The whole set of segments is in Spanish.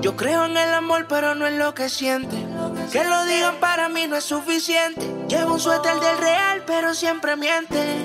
Yo creo en el amor, pero no en lo que siente. Que lo digan para mí no es suficiente. Llevo un suéter del real, pero siempre miente.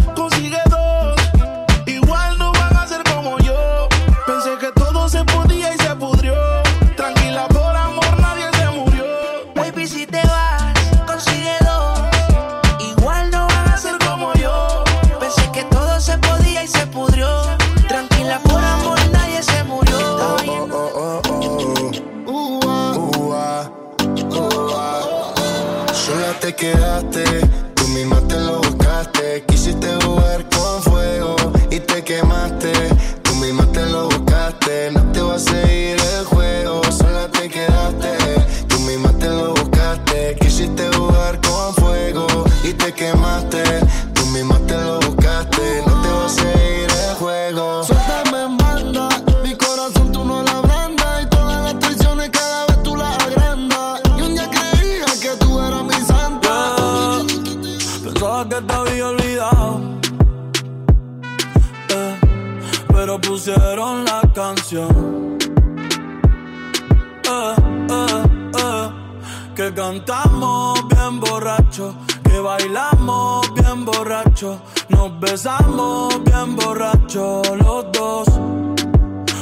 Nos besamos bien borrachos los dos.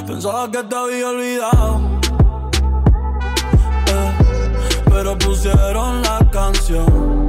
Pensaba que te había olvidado. eh, pero pusieron la canción.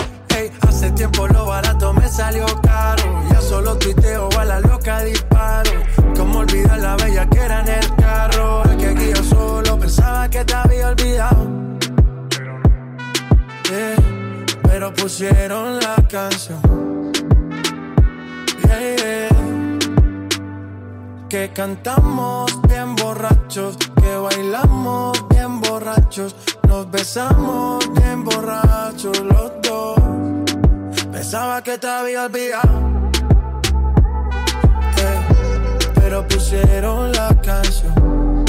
Hace tiempo lo barato me salió caro. Ya solo tuiteo a la loca disparo. Como olvidar la bella que era en el carro. El que aquí yo solo pensaba que te había olvidado. Yeah, pero pusieron la canción. Yeah. Que cantamos bien borrachos, que bailamos bien borrachos, nos besamos bien borrachos los dos. Pensaba que te había olvidado, eh, pero pusieron la canción.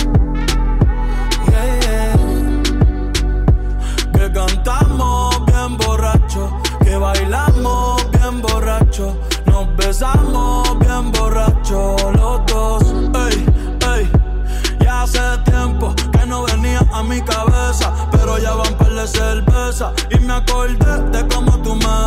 Que cantamos bien borrachos, que bailamos bien borrachos, nos besamos bien borrachos los dos. Ey, ey, ya hace tiempo que no venía a mi cabeza, pero ya van par de cerveza y me acordé de cómo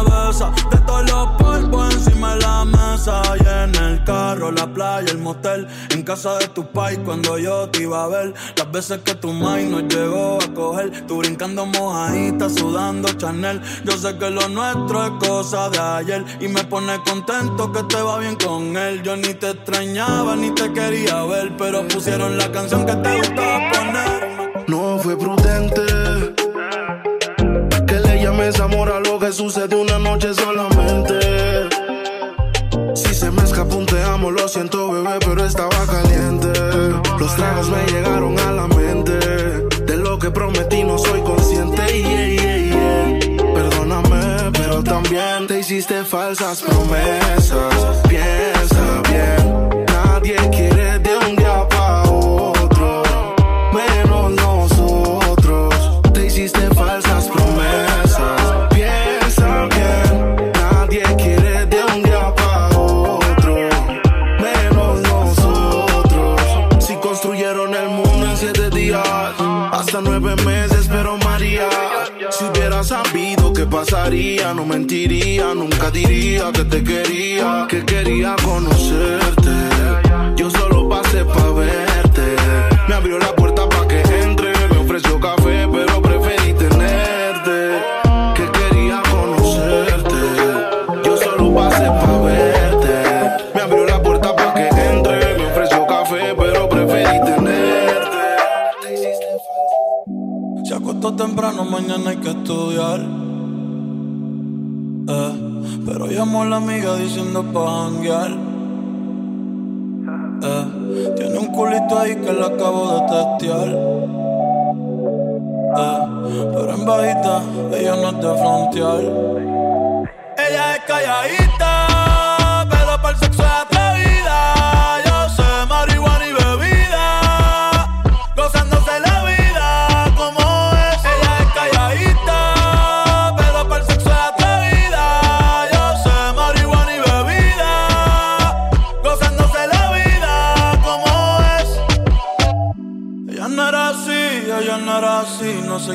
de todos los polvos encima de la mesa y en el carro la playa, el motel. En casa de tu pai cuando yo te iba a ver. Las veces que tu mai nos llegó a coger. Tú brincando mojadita, sudando Chanel. Yo sé que lo nuestro es cosa de ayer. Y me pone contento que te va bien con él. Yo ni te extrañaba ni te quería ver. Pero pusieron la canción que te gustaba poner. No fue prudente sucede una noche solamente. Si se me escapó un te amo, lo siento, bebé, pero estaba caliente. Los tragos me llegaron a la mente. De lo que prometí no soy consciente. Perdóname, pero también te hiciste falsas promesas. Piensa bien, nadie quiere no mentiría, nunca diría que te quería, que quería conocerte. Yo solo pasé pa' verte. Me abrió la puerta pa' que entre, me ofreció café, pero preferí tenerte. Que quería conocerte. Yo solo pasé pa' verte. Me abrió la puerta pa' que entre, me ofreció café, pero preferí tenerte. Se acostó temprano, mañana hay que estudiar. Llamó a la amiga diciendo pa' janguear. Eh, tiene un culito ahí que le acabo de testear. Eh, pero en bajita, ella no es de frontear. Ella es calladita,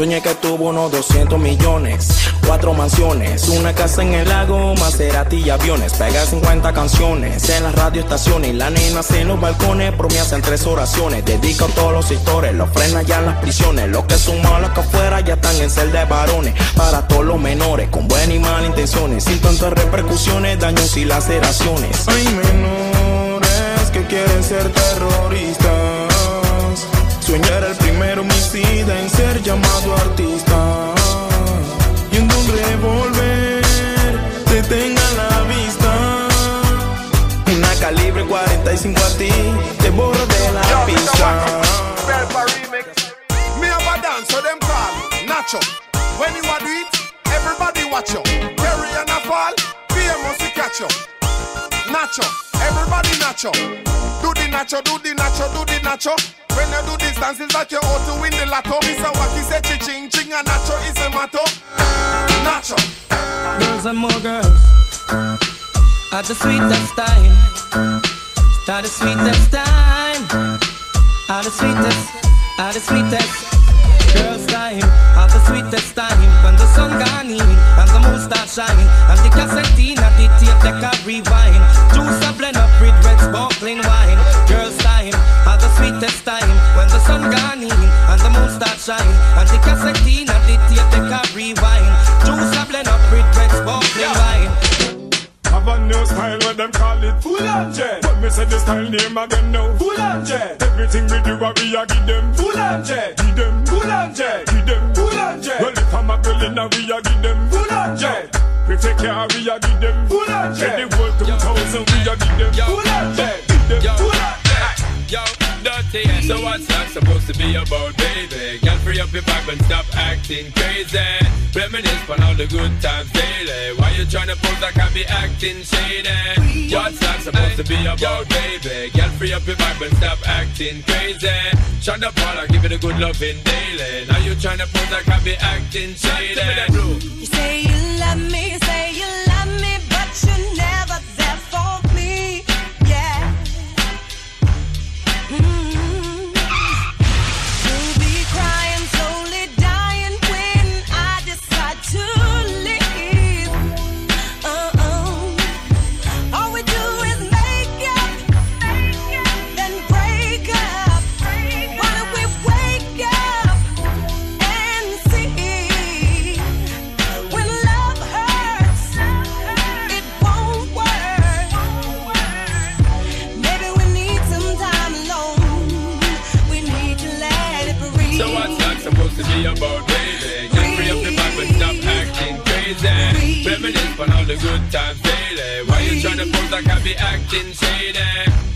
Soñé que tuvo unos 200 millones, cuatro mansiones, una casa en el lago, Maserati y aviones. Pega 50 canciones en las radioestaciones. La nena en los balcones, promesa en tres oraciones. Dedica a todos los sectores, los frena ya en las prisiones. Los que son malos que afuera ya están en celda de varones. Para todos los menores, con buenas y malas intenciones. Sin tantas repercusiones, daños y laceraciones. Hay menores que quieren ser terroristas. Soñar el primer decida en ser llamado artista y en un revolver te tenga la vista. Una calibre 45 a ti te borro de la pista. Me have a dance, them call Nacho. When you do it, everybody watch you. Carry and a fall, famous to catch you. Nacho, everybody Nacho. Do the nacho, do the nacho. When you do these dances like you ought to win the lotto. It's a wacky say ching ching and nacho is a motto. Nacho. Girls and more girls. At the sweetest time. At the sweetest time. At the sweetest. At the sweetest. Girls time, at the sweetest time When the sun gone in and the moon start shining And the cassette in at the tape deck a rewind Juice a blend up with red sparkling wine at the sweetest time When the sun gone in and the moon start shining And the cassette at the tape deck a rewind. Juice a blend up with red sparkling wine. Have a new style, what them call it? Full on jet. But me say the style name again now. Full on jet. Everything we do, what we a give them. Full on jet. Give them. Full on jet. Give them. Full on jet. Well, if I'm a girl in a, we a give them. Full on jet. We take care, we a give them. Full on jet. The whole 2000, we a give them. Full on jet. Give them. Full on jet. Yo dirty. So what's that supposed to be about, baby? Girl, free up your vibe and stop acting crazy. Reminisce on all the good times daily. Why you trying to pose like I be acting shady? What's that supposed to be about, baby? Girl, free up your vibe and stop acting crazy. Shonda Paula, give it a good loving daily. Now you trying to pose like I be acting shady. You say you love me, Why you to pose like I be acting shady?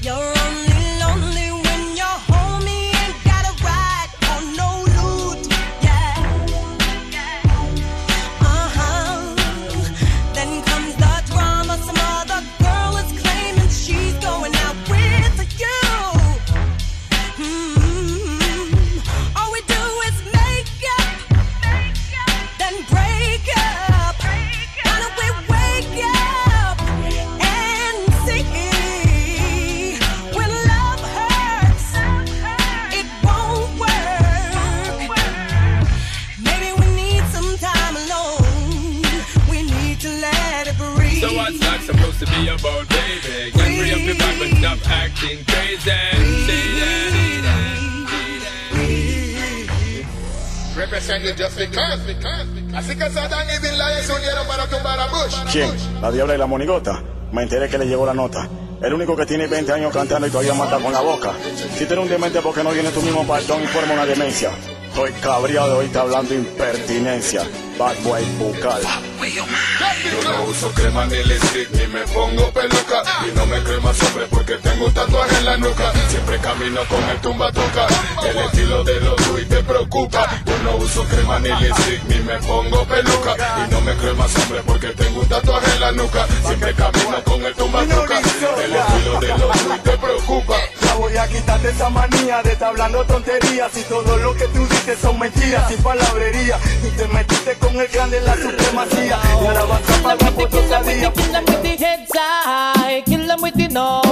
¿Quién? La diabla y la monigota. Me enteré que le llegó la nota. El único que tiene 20 años cantando y todavía mata con la boca. Si tú eres un demente porque no tiene tu mismo partón y forma una demencia. Estoy cabreado oírte hablando impertinencia. Bad boy bucal. Yo no uso crema ni lipstick ni me pongo peluca. Y no me creo más hombre porque tengo un tatuaje en la nuca. Siempre camino con el tumba toca. El estilo de los y te preocupa. Yo no uso crema ni lipstick ni me pongo peluca. Y no me creo más hombre porque tengo un tatuaje en la nuca. Siempre camino con el tumba toca. El estilo de los y te preocupa voy a quitarte esa manía de estar hablando tonterías y todo lo que tú dices son mentiras palabrería. Y te metiste con el grande en la supremacía. Y ahora vas a pagar por tu estadía. Kill them with the heads high, kill them with the no.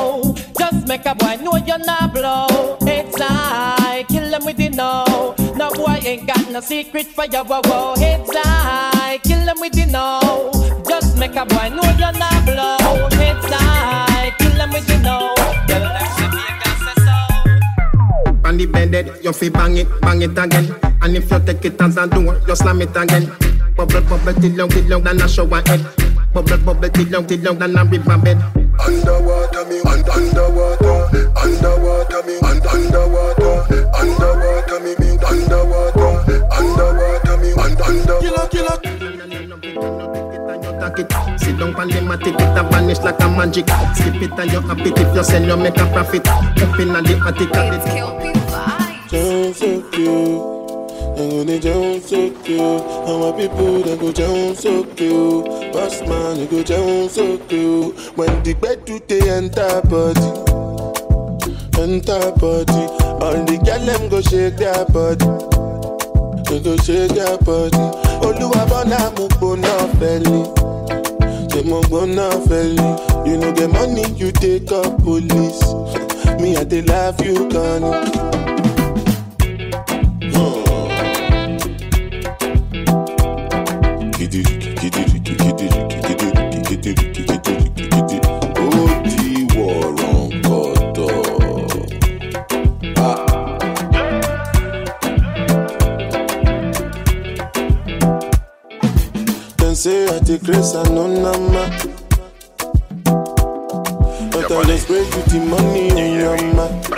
Just make a boy know you're not blow. Heads high, kill them with the no. No boy ain't got no secret for your wow wow. Heads high, kill them with the no. Just make a boy know you're not blow. On the bended, you fi bang it, bang it again. And if you take it as a door, you slam it again. Bubble, bubble, till long, till long, than a shower head. Bubble, bubble, till long, till long, than a river bed. Underwater me, un- underwater, underwater me, un- underwater, underwater me, me, underwater, underwater me, un- under. Killer, killer. Attack it. Sit down pan them a take it a vanish like a magic. Skip it and you happy if you sell you make a profit. Up in the attic and it. Jump so cute. I'm gonna jump so cute. And my people they go jump so cute. Boss man, you go jump so cute. When the bed to the enter body. enter body. All the girl them go shake their body. They go shake their body. Oluwa bona mo gbona fẹli. Say mo gbona fẹli. You know the money you take up police. Me I dey love you gone. Them take grace and no nama. But I just pray the money in your mouth.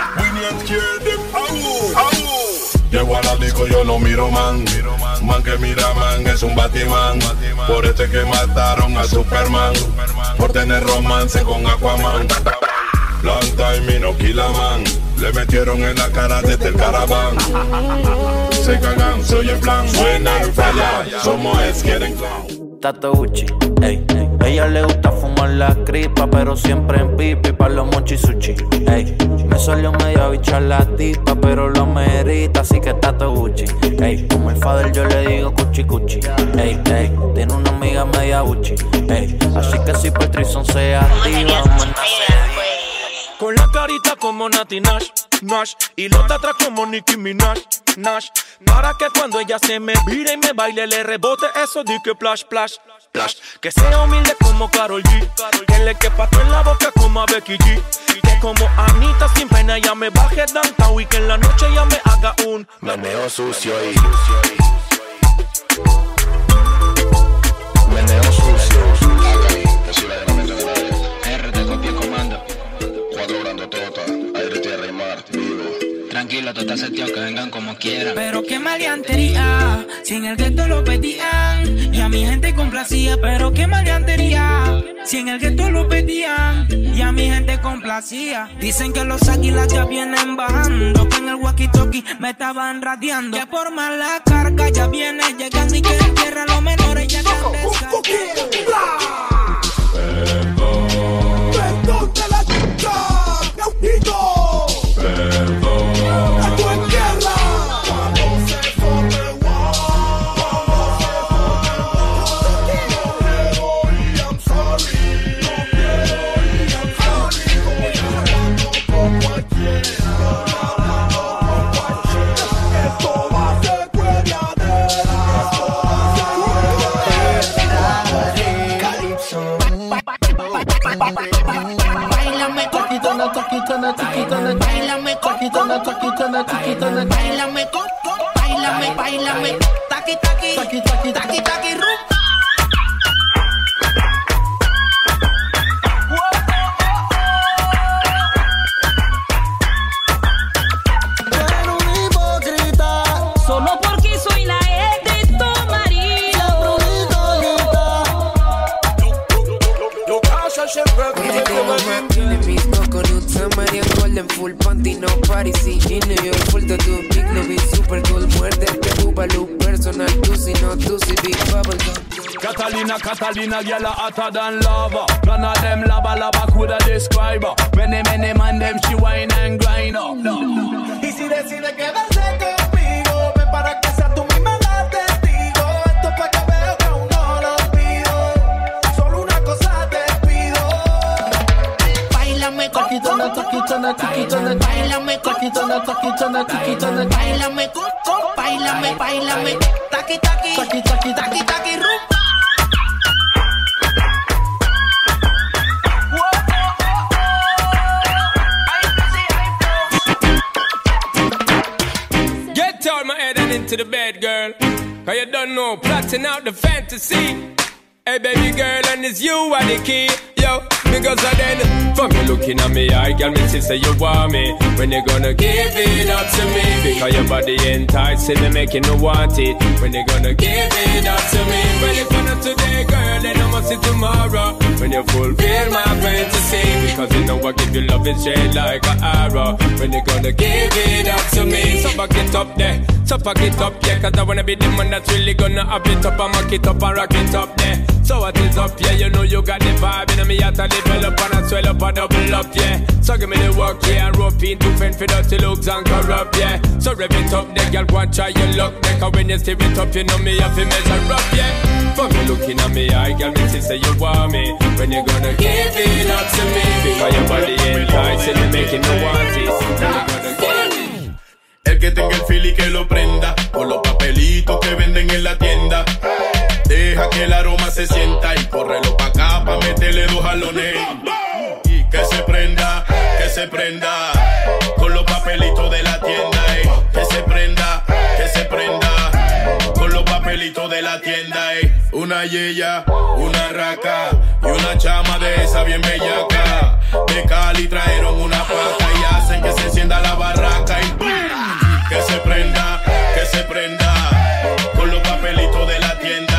Llego a la disco, yo no miro man. Man que mira man es un batimán. Por este que mataron a Superman. Por tener romance con Aquaman. Long time y no kill a man. Le metieron en la cara desde el caraván. Se cagan, soy el plan. Suena el falla. Somos es, quieren clown. Tato Gucci, ey. Ella le gusta fumar la cripa, pero siempre en pipi pa' los mochi sushi, ey. Me salió medio bicha la tipa, pero lo merita, así que Tato Gucci, ey. Como el father yo le digo cuchi cuchi, ey, ey. Tiene una amiga media Gucci, ey. Así que si Patrison se activa, Con la carita como Nati Nash, Nash Y los de atrás como Nicki Minaj, Nash. Para que cuando ella se me vire y me baile Le rebote eso de que plash, plash, plash Que sea humilde como Karol G. Que le quepa en la boca como a Becky G. Que como Anita sin pena ya me baje downtown Y que en la noche ya me haga un Meneo sucio y Tranquilo, tú estás seteado que vengan como quieran. Pero qué maleantería, si en el gueto lo pedían y a mi gente complacía. Pero qué maleantería, si en el gueto lo pedían y a mi gente complacía. Dicen que los águilas ya vienen bajando, que en el walkie-talkie me estaban radiando. Que por mala carga ya viene llegando y que en tierra los menores ya están Perdón taqui, tana, taqui, tana, taqui, tana. Bailame, bailame, bailame, taqui, taqui, taqui, taqui, taqui. Hotter than lava. None of them lava lava coulda describe her. Many, many man them she wine and grind up. Y si decide quedarse conmigo, ven para que sea tú misma la testigo. Esto es pa' que veo que aún no lo olvido. Solo una cosa te pido. Bailame con, taquitana, taquitana, taquitana, bailame con, taquitana, taquitana, taquitana, bailame con, con, bailame, bailame, taqui taqui, Taqui, taqui, taqui taqui rum. Into the bed, girl. Cause you don't know, plotting out the fantasy. Hey baby girl, and it's you are the key, yo. Because I then, from you looking at me, I girl, me see say you want me. When you gonna give it up to me? Because your body enticing me, making me want it. When you gonna give it up to me? When you gonna today, girl, then I must see tomorrow. When you fulfill my fantasy, because you know I give you love and shade like an arrow. When you gonna give it up to me? So back it up there. So fuck it up, yeah, cause I wanna be the man that's really gonna up it up and mock it up and rock it up there. So what is up, yeah, you know you got the vibe, and me out to develop and I swell up and double up, yeah. So give me the work, yeah, and rope in to fend for dirty looks and corrupt, yeah. So rev it up, the girl, go and try your luck, there, cause when you step it up, you know me have to measure up, yeah. For me looking at me, I girl, me see say you want me. When you gonna give it up to me? Because your body enticing me, making me want it. El que tenga el y que lo prenda Con los papelitos que venden en la tienda Deja que el aroma se sienta Y córrelo pa' acá pa' meterle dos jalones. Y que se prenda, que se prenda. Con los papelitos de la tienda ey. Que se prenda, que se prenda. Con los papelitos de la tienda ey. Una yeya, una raca. Y una chama de esa bien bellaca. De Cali trajeron una paca Y hacen que se encienda la barraca. Y que se prenda, que se prenda. Con los papelitos de la tienda,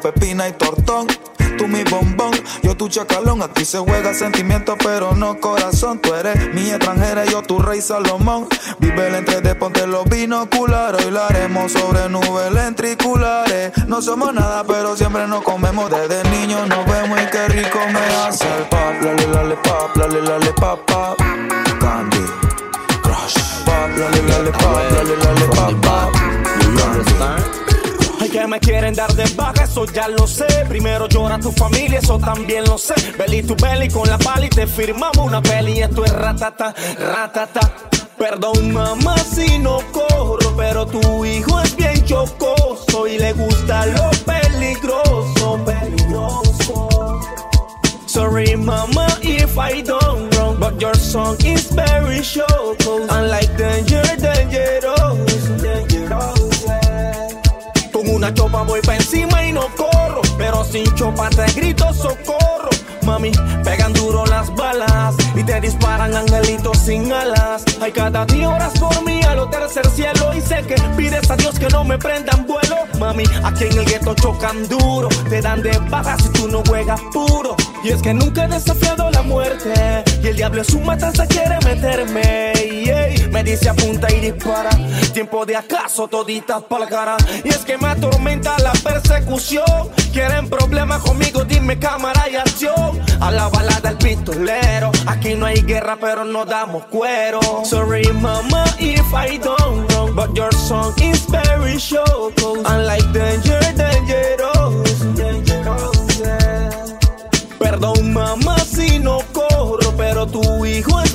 pepina y tortón. Tú mi bombón, yo tu chacalón. Aquí se juega sentimiento, pero no corazón. Tú eres mi extranjera, yo tu rey Salomón. Vive el entre de ponte los binoculares. Hoy lo haremos sobre nubes lentriculares. No somos nada, pero siempre nos comemos. Desde niños nos vemos y qué rico me hace el pap. Lale, lale, pap, lale, lale, pap, pap. Candy, crush. Pap, lale, lale, pap, lale, lale, pap, pap. Candy. Ay, que me quieren dar de baja, eso ya lo sé. Primero llora tu familia, eso también lo sé. Belly to belly con la pala y te firmamos una peli. Esto es ratata, ratata. Perdón, mamá, si no corro, pero tu hijo es bien chocoso y le gusta lo peligroso, peligroso. Sorry, mama, if I done wrong, but your song is very short. Unlike danger, dangerous, dangerous. Una chopa voy pa' encima y no corro, pero sin chopa te grito socorro. Mami, pegan duro las balas y te disparan angelitos sin alas. Hay cada día horas por mí a lo tercer cielo y sé que pides a Dios que no me prendan vuelo. Mami, aquí en el gueto chocan duro, te dan de baja si tú no juegas puro. Y es que nunca he desafiado la muerte y el diablo es su matanza quiere meterme. Me dice apunta y dispara. Tiempo de acaso toditas pa'l cara. Y es que me atormenta la persecución. Quieren problemas conmigo, dime cámara y acción. A la balada del pistolero. Aquí no hay guerra, pero no damos cuero. Sorry, mama, if I don't wrong. But your song is very short. Unlike danger, dangerous. dangerous yeah. Perdón, mamá, si no corro, pero tu hijo es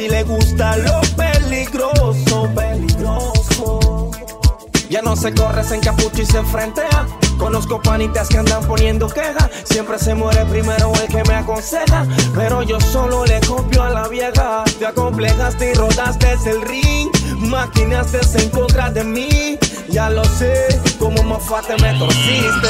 y le gusta lo peligroso, peligroso. Ya no se corre, se encapucha y se enfrentea. Conozco panitas que andan poniendo queja. Siempre se muere primero el que me aconseja. Pero yo solo le copio a la vieja. Te acomplejaste y rodaste el ring. Maquinaste en contra de mí. Ya lo sé, como mofate me torciste.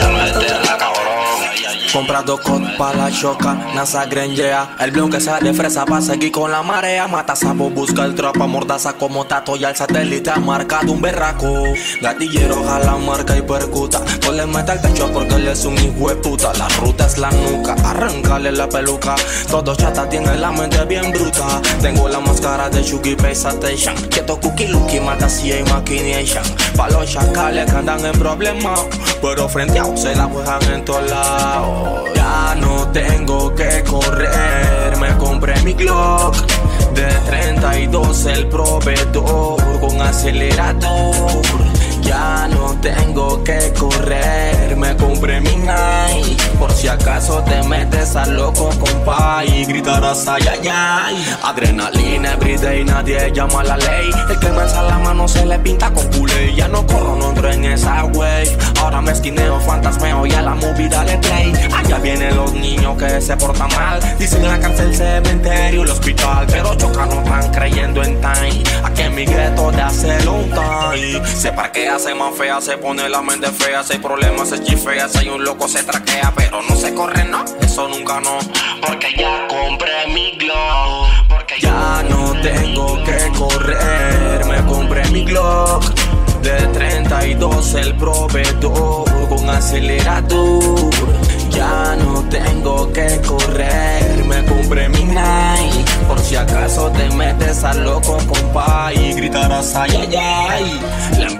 Comprado cot pa' la choca, NASA grenjea El blon que sea de fresa pa' seguir con la marea. Mata sapo, busca el tropa, mordaza como tato Y al satélite ha marcado un berraco. Gatillero jala marca y percuta. No le mete al pecho porque él es un hijo de puta. La ruta es la nuca, arrancale la peluca. Todo chata tiene la mente bien bruta. Tengo la máscara de Chucky Station Quieto cookie lucky, mata si hay machination Pa' los chacales que andan en problemas Pero frente a se la juegan en todos lados ya no tengo que correr, me compré mi Glock de 32 el proveedor con acelerador. Ya no tengo que correr, me compré mi Nike. Por si acaso te metes al loco, compa, y gritarás ay, ay, ay. Adrenalina everyday, nadie llama a la ley. El que me la mano se le pinta con culé. Ya no corro, no entro en esa wave. Ahora me esquineo, fantasmeo y a la movida le play. Allá vienen los niños que se portan mal. Dicen la cárcel, cementerio, el hospital, pero chocan no tan creyendo en time. Aquí en mi gueto de hace long time. Se parquea, se más fea, se pone la mente fea. Si hay problemas, se chifea. Si hay un loco, se traquea. Pero no se corre, no. Eso nunca no. Porque ya compré mi glow. Porque ya no tengo que correr. Me compré mi Glock. De 32 el proveedor con acelerador. Ya no tengo que correr, me compré mi Nike. Por si acaso te metes al loco, compa, y gritarás ay, ay, ay. La